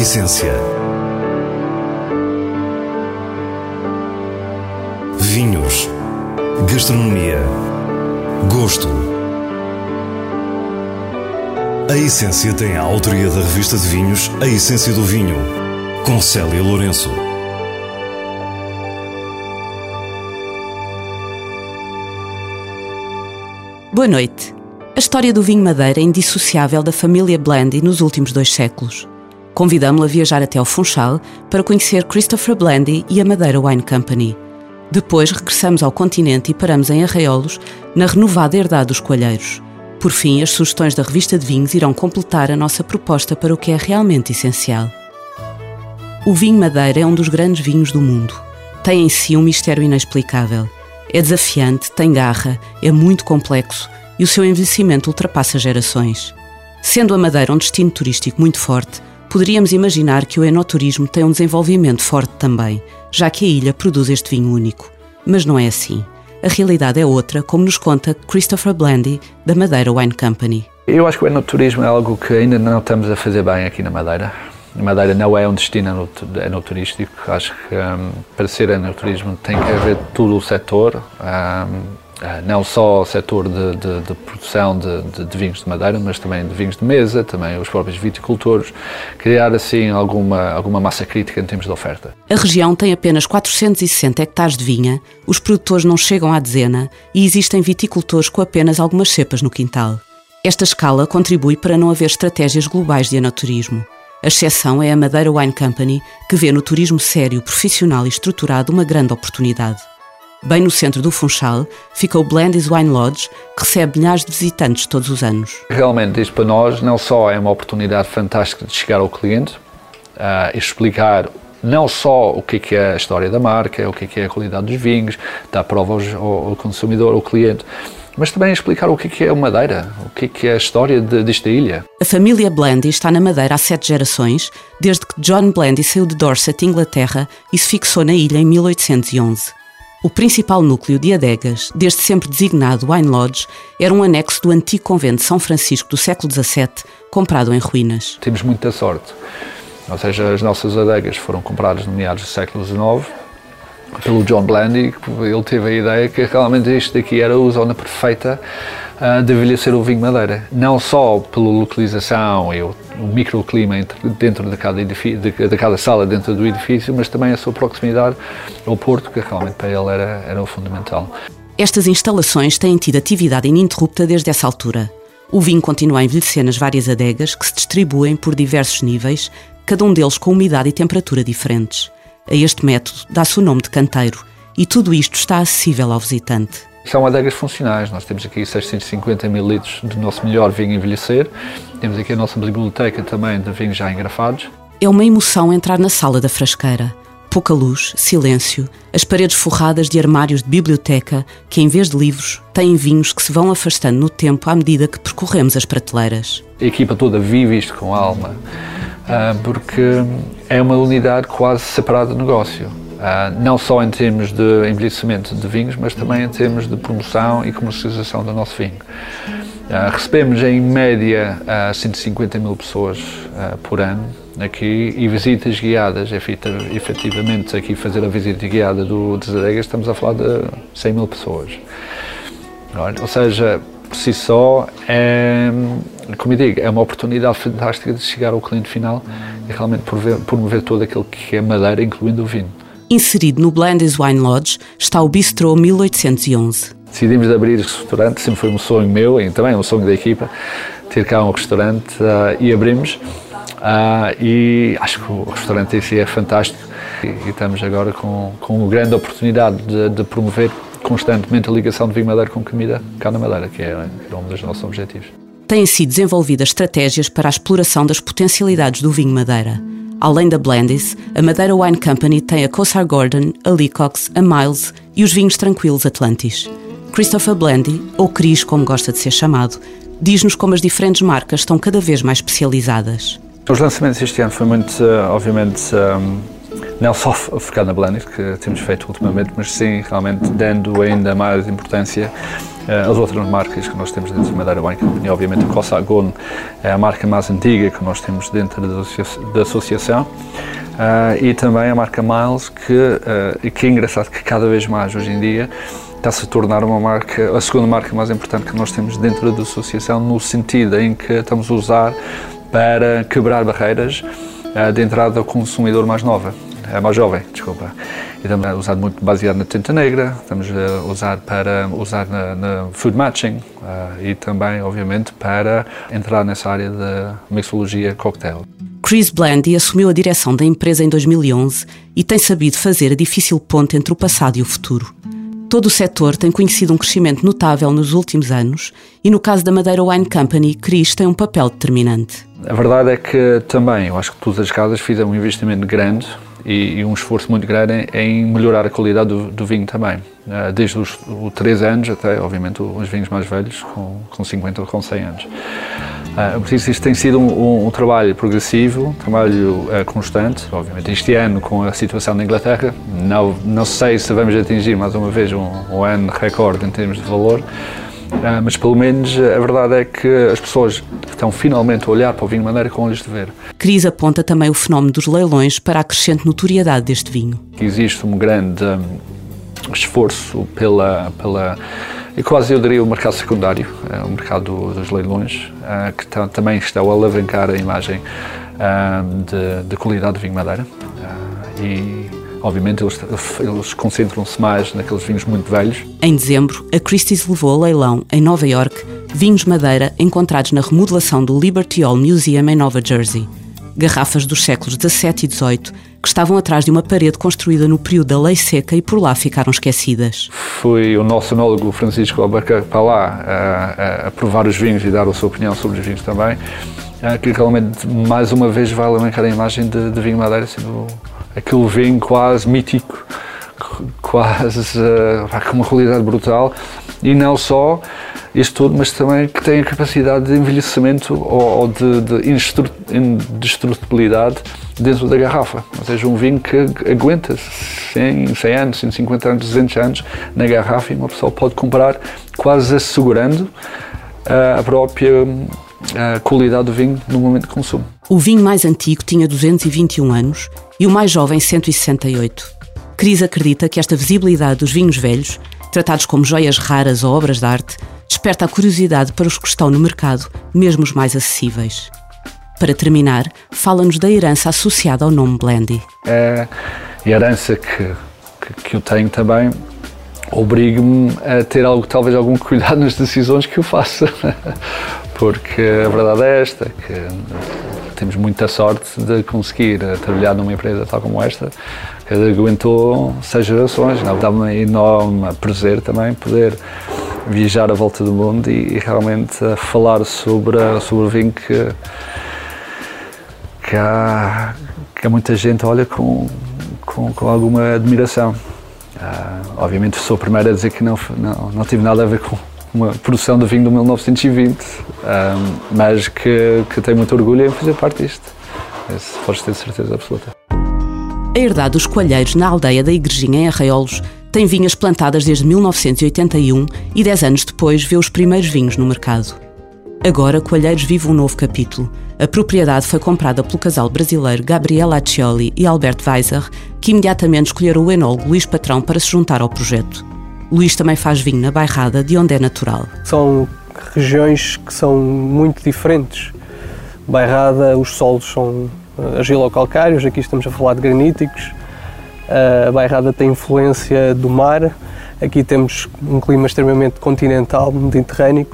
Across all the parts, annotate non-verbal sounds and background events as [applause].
essência. Vinhos. Gastronomia. Gosto. A Essência tem a autoria da revista de vinhos A Essência do Vinho, com Célia Lourenço. Boa noite. A história do vinho Madeira é indissociável da família Blandy nos últimos dois séculos. Convidamos-la a viajar até ao Funchal para conhecer Christopher Blandy e a Madeira Wine Company. Depois regressamos ao continente e paramos em Arraiolos, na renovada herdade dos coalheiros. Por fim, as sugestões da revista de vinhos irão completar a nossa proposta para o que é realmente essencial. O vinho Madeira é um dos grandes vinhos do mundo. Tem em si um mistério inexplicável. É desafiante, tem garra, é muito complexo e o seu envelhecimento ultrapassa gerações. Sendo a Madeira um destino turístico muito forte, poderíamos imaginar que o enoturismo tem um desenvolvimento forte também, já que a ilha produz este vinho único. Mas não é assim. A realidade é outra, como nos conta Christopher Blandy, da Madeira Wine Company. Eu acho que o enoturismo é algo que ainda não estamos a fazer bem aqui na Madeira. A Madeira não é um destino enoturístico. Acho que um, para ser enoturismo tem que haver todo o setor. Um, não só o setor de, de, de produção de, de, vinhos de madeira, mas também de vinhos de mesa, também os próprios viticultores, criar assim alguma, alguma massa crítica em termos de oferta. A região tem apenas 460 hectares de vinha, os produtores não chegam à dezena e existem viticultores com apenas algumas cepas no quintal. Esta escala contribui para não haver estratégias globais de anoturismo. A exceção é a Madeira Wine Company, que vê no turismo sério, profissional e estruturado uma grande oportunidade. Bem no centro do Funchal fica o Blandis Wine Lodge, que recebe milhares de visitantes todos os anos. Realmente, isto para nós não só é uma oportunidade fantástica de chegar ao cliente uh, e explicar não só o que é a história da marca, o que é a qualidade dos vinhos, dar prova ao, consumidor, ao cliente, mas também explicar o que é a Madeira, o que é a história de, desta ilha. A família Blandy está na Madeira há sete gerações, desde que John Blandy saiu de Dorset, Inglaterra, e se fixou na ilha em 1811. O principal núcleo de adegas, desde sempre designado Wine Lodge, era um anexo do antigo convento de São Francisco do século XVII, comprado em ruínas. Temos muita sorte. Ou seja, as nossas adegas foram compradas no meados do século XIX pelo John Blandy, ele teve a ideia que realmente isto daqui era a zona perfeita uh, de envelhecer o vinho madeira. Não só pela localização e o, o microclima dentro de cada, de, de cada sala dentro do edifício, mas também a sua proximidade ao porto, que realmente para ele era, era fundamental. Estas instalações têm tido atividade ininterrupta desde essa altura. O vinho continua a envelhecer nas várias adegas que se distribuem por diversos níveis, cada um deles com umidade e temperatura diferentes. A este método dá-se o nome de canteiro e tudo isto está acessível ao visitante. São adegas funcionais. Nós temos aqui 650 mil litros do nosso melhor vinho envelhecer. Temos aqui a nossa biblioteca também de vinhos já engrafados. É uma emoção entrar na sala da frasqueira. Pouca luz, silêncio, as paredes forradas de armários de biblioteca que, em vez de livros, têm vinhos que se vão afastando no tempo à medida que percorremos as prateleiras. A equipa toda vive isto com alma, ah, porque é uma unidade quase separada de negócio. Uh, não só em termos de envelhecimento de vinhos, mas também em termos de promoção e comercialização do nosso vinho. Uh, recebemos em média uh, 150 mil pessoas por ano aqui e visitas guiadas, efetivamente aqui fazer a visita guiada do Desadegas estamos a falar de 100 mil pessoas. Ou seja, por si só, é, como eu digo, é uma oportunidade fantástica de chegar ao cliente final e realmente promover todo aquilo que é madeira, incluindo o vinho. Inserido no Blandis Wine Lodge está o Bistro 1811. Decidimos abrir este restaurante, sempre foi um sonho meu e também um sonho da equipa, ter cá um restaurante uh, e abrimos. Uh, e acho que o restaurante em si é fantástico e, e estamos agora com, com uma grande oportunidade de, de, promover constantemente a ligação de vinho madeira com comida cá na Madeira, que é, que é um dos nossos objetivos. Têm sido desenvolvidas estratégias para a exploração das potencialidades do vinho madeira. Além da Blandis, a Madeira Wine Company tem a Cossar Gordon, a Leacox, a Miles e os vinhos tranquilos Atlantis. Christopher Blandy, ou Chris como gosta de ser chamado, diz-nos como as diferentes marcas estão cada vez mais especializadas. Os lançamentos este ano foi muito, eh, obviamente, um, não só focar na blending, que temos feito ultimamente, mas sim realmente dando ainda mais importância às outras marcas que nós temos dentro da Madeira Wine Company. Obviamente, a Cossa Agon é a marca mais antiga que nós temos dentro da associação. Uh, e também a marca Miles, que, uh, que é engraçado que cada vez mais hoje em dia está-se a tornar uma marca, a segunda marca mais importante que nós temos dentro da associação, no sentido em que estamos a usar para quebrar barreiras uh, de entrada ao consumidor mais nova, mais jovem, desculpa. E estamos a usar muito baseado na tinta negra, estamos a usar para usar na, na food matching uh, e também, obviamente, para entrar nessa área da mixologia cocktail. Chris Blandy assumiu a direção da empresa em 2011 e tem sabido fazer a difícil ponte entre o passado e o futuro. Todo o setor tem conhecido um crescimento notável nos últimos anos e, no caso da Madeira Wine Company, Chris tem um papel determinante. A verdade é que também, eu acho que todas as casas fizeram um investimento grande e, e um esforço muito grande em melhorar a qualidade do, do vinho também. Uh, desde os, os 3 anos até, obviamente, os vinhos mais velhos, com, com 50 ou com 100 anos. Uh, por isso, isto tem sido um, um, um trabalho progressivo, um trabalho uh, constante. Obviamente, este ano, com a situação na Inglaterra, não, não sei se vamos atingir mais uma vez um, um ano recorde em termos de valor, mas pelo menos a verdade é que as pessoas estão finalmente a olhar para o vinho Madeira com olhos de ver. Cris aponta também o fenómeno dos leilões para a crescente notoriedade deste vinho. Existe um grande esforço pela, pela e quase eu diria o mercado secundário, é o mercado dos leilões, eh, que também está a alavancar a imagem eh, de, de qualidade de vinho madeira. Eh, e obviamente eles, eles concentram-se mais naqueles vinhos muito velhos. Em dezembro, a Christie's levou a leilão, em Nova York, vinhos madeira encontrados na remodelação do Liberty Hall Museum em Nova Jersey. Garrafas dos séculos XVII e XVIII que estavam atrás de uma parede construída no período da Lei Seca e por lá ficaram esquecidas. Foi o nosso enólogo Francisco Albuquerque para lá a, a, provar os vinhos e dar a sua opinião sobre os vinhos também, que realmente mais uma vez vai alavancar a imagem de, de vinho madeira, sendo aquele vinho quase mítico, quase uh, com uma qualidade brutal e não só isto tudo, mas também que tem a capacidade de envelhecimento ou, ou de, de indestrutibilidade dentro da garrafa. Ou seja, um vinho que aguenta 100, 100 anos, 150 anos, 200 anos na garrafa e uma pessoa pode comprar quase assegurando uh, a própria uh, qualidade do vinho no momento de consumo. O vinho mais antigo tinha 221 anos e o mais jovem 168. Cris acredita que esta visibilidade dos vinhos velhos, tratados como joias raras ou obras de arte, desperta a curiosidade para os que estão no mercado, mesmo os mais acessíveis. Para terminar, fala-nos da herança associada ao nome Blendy. É, a herança que, que, que eu tenho também obriga-me a ter algo, talvez algum cuidado nas decisões que eu faço. [laughs] Porque a verdade é esta, que temos muita sorte de conseguir trabalhar numa empresa tal como esta, que aguentou seis gerações. Dá-me enorme prazer também poder viajar à volta do mundo e, e realmente falar sobre, sobre o vinho que, que, há, que há muita gente olha com, com, com alguma admiração. Uh, obviamente sou o primeiro a dizer que não, não, não tive nada a ver com uma produção de vinho de 1920, ah, mas que, que tenho muito orgulho em fazer parte disto. Isso podes ter certeza absoluta. A herdade dos coalheiros na aldeia da Igrejinha, em Arraiolos, tem vinhas plantadas desde 1981 e 10 anos depois vê os primeiros vinhos no mercado. Agora, Coalheiros vive um novo capítulo. A propriedade foi comprada pelo casal brasileiro Gabriela Accioli e Alberto Weiser, que imediatamente escolheram o enólogo Luís Patrão para se juntar ao projeto. Luís também faz vinho na Bairrada, de onde é natural. São regiões que são muito diferentes. Bairrada, os solos são eh, argilocalcários, aqui estamos a falar de graníticos. A Bairrada tem influência do mar. Aqui temos um clima extremamente continental, mediterrâneo.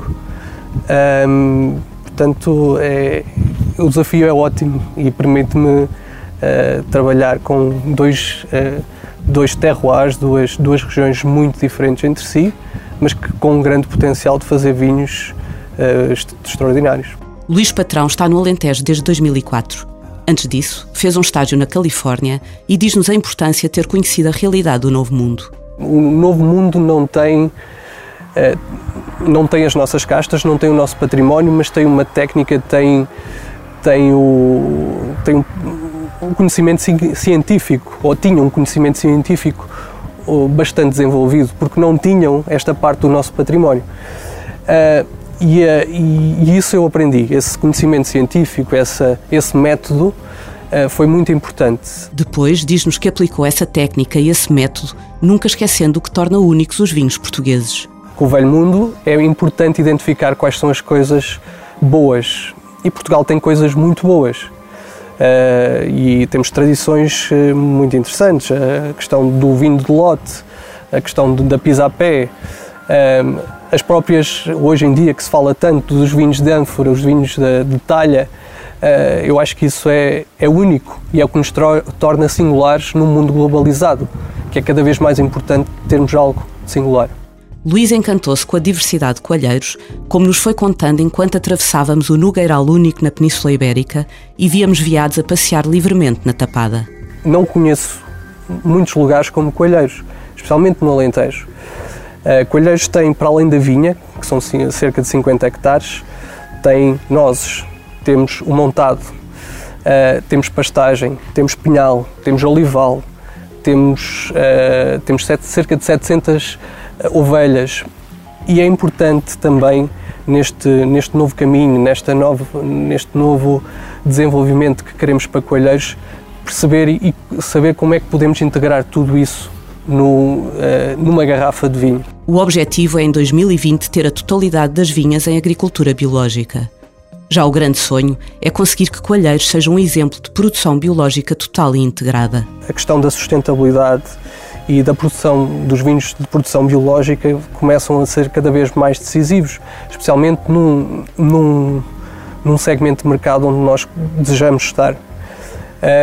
Um, portanto, é, o desafio é ótimo e permite-me uh, trabalhar com dois, uh, dois terroirs, duas, duas regiões muito diferentes entre si, mas que, com um grande potencial de fazer vinhos uh, extraordinários. Luís Patrão está no Alentejo desde 2004. Antes disso, fez um estágio na Califórnia e diz-nos a importância de ter conhecido a realidade do Novo Mundo. O Novo Mundo não tem, não tem as nossas castas, não tem o nosso património, mas tem uma técnica, tem, tem, o, tem um conhecimento científico, ou tinham um conhecimento científico bastante desenvolvido, porque não tinham esta parte do nosso património. Uh, e, uh, e, e, isso eu aprendi, esse conhecimento científico, essa, esse método, foi muito importante. Depois, diz-nos que aplicou essa técnica e esse método, nunca esquecendo o que torna únicos os vinhos portugueses. Com o velho mundo é importante identificar quais são as coisas boas. E Portugal tem coisas muito boas. Uh, e temos tradições uh, muito interessantes. A questão do vinho de lote, a questão de, da pisa a pé, uh, as próprias, hoje em dia que se fala tanto dos vinhos de ânfora, os vinhos de, de talha, eu acho que isso é, é único e é o que nos torna singulares num mundo globalizado, que é cada vez mais importante termos algo singular. Luís encantou-se com a diversidade de coalheiros, como nos foi contando enquanto atravessávamos o Nogueiral único na Península Ibérica e víamos viados a passear livremente na Tapada. Não conheço muitos lugares como coalheiros, especialmente no Alentejo. Uh, coalheiros têm, para além da vinha, que são cerca de 50 hectares, tem nozes, temos o montado, uh, temos pastagem, temos pinhal, temos olival, temos, uh, temos cerca de 700 ovelhas. E é importante também neste, neste novo caminho, nesta novo, neste novo desenvolvimento que queremos para coelheiros, perceber e saber como é que podemos integrar tudo isso no, uh, numa garrafa de vinho. O objetivo é, em 2020, ter a totalidade das vinhas em agricultura biológica. Já o grande sonho é conseguir que Coalheiros seja um exemplo de produção biológica total e integrada. A questão da sustentabilidade e da produção dos vinhos de produção biológica começam a ser cada vez mais decisivos, especialmente num, num, num segmento de mercado onde nós desejamos estar.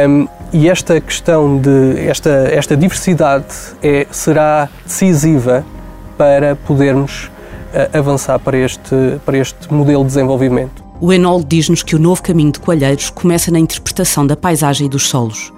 Um, e esta questão de esta, esta diversidade é, será decisiva para podermos uh, avançar para este, para este modelo de desenvolvimento. O Enol diz-nos que o novo caminho de Coalheiros começa na interpretação da paisagem e dos solos.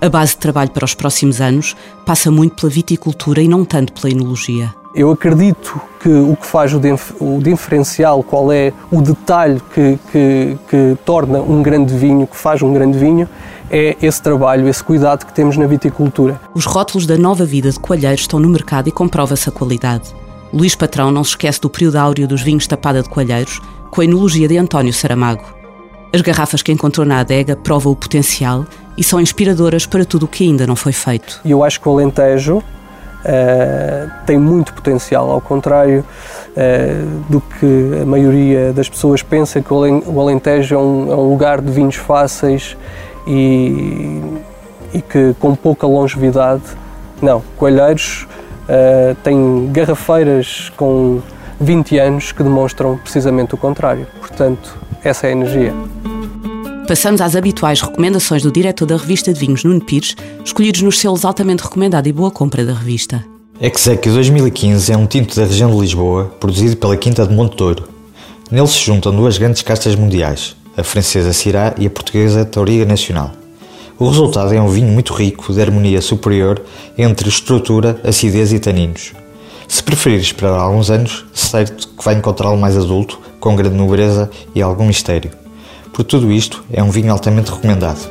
A base de trabalho para os próximos anos passa muito pela viticultura e não tanto pela enologia. Eu acredito que o que faz o, o diferencial, qual é o detalhe que, que, que torna um grande vinho, que faz um grande vinho, é esse trabalho, esse cuidado que temos na viticultura. Os rótulos da nova vida de Coalheiros estão no mercado e comprova-se a qualidade. Luís Patrão não se esquece do período áureo dos vinhos tapada de Coalheiros, com a enologia de António Saramago. As garrafas que encontrou na adega provam o potencial e são inspiradoras para tudo o que ainda não foi feito. Eu acho que o Alentejo uh, tem muito potencial, ao contrário uh, do que a maioria das pessoas pensa, que o Alentejo é um, é um lugar de vinhos fáceis e, e, que com pouca longevidade. Não, Coelheiros uh, tem garrafeiras com 20 anos que demonstram precisamente o contrário. Portanto, essa é a energia. Passamos às habituais recomendações do diretor da revista de vinhos, Nuno Pires, escolhidos nos selos altamente recomendado e boa compra da revista. Exec 2015 é um tinto da região de Lisboa, produzido pela Quinta de Monte Touro. Nele se juntam duas grandes castas mundiais, a francesa Syrah e a portuguesa Tauriga Nacional. O resultado é um vinho muito rico, de harmonia superior entre estrutura, acidez e taninos. Se preferir esperar alguns anos, certo que vai encontrá-lo mais adulto, com grande nobreza e algum mistério. Por tudo isto, é um vinho altamente recomendado.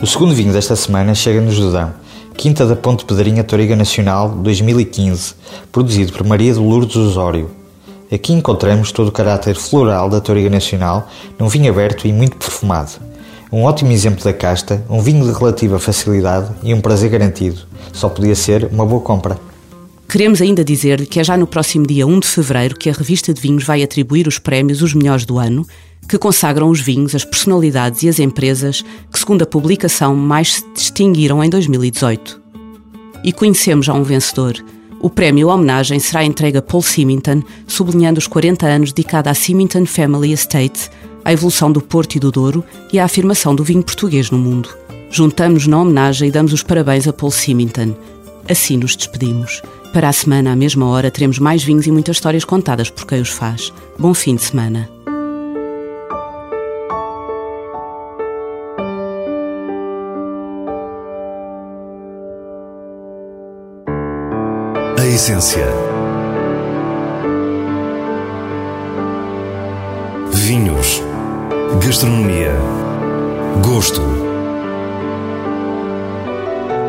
O segundo vinho desta semana chega-nos do Dão, Quinta da Ponte Pedrinha Toriga Nacional 2015, produzido por Maria de Lourdes Osório. Aqui encontramos todo o caráter floral da Toriga Nacional num vinho aberto e muito perfumado. Um ótimo exemplo da casta, um vinho de relativa facilidade e um prazer garantido. Só podia ser uma boa compra. Queremos ainda dizer que é já no próximo dia 1 de fevereiro que a revista de vinhos vai atribuir os prémios Os Melhores do Ano que consagram os vinhos, as personalidades e as empresas que, segundo a publicação, mais se distinguiram em 2018. E conhecemos já um vencedor. O prémio homenagem será entregue a Paul Symington, sublinhando os 40 anos dedicados à Symington Family Estate, à evolução do Porto e do Douro e à afirmação do vinho português no mundo. Juntamos na homenagem e damos os parabéns a Paul Symington. Assim nos despedimos. Para a semana, à mesma hora, teremos mais vinhos e muitas histórias contadas por quem os faz. Bom fim de semana. A essência. Vinhos. Gastronomia. Gosto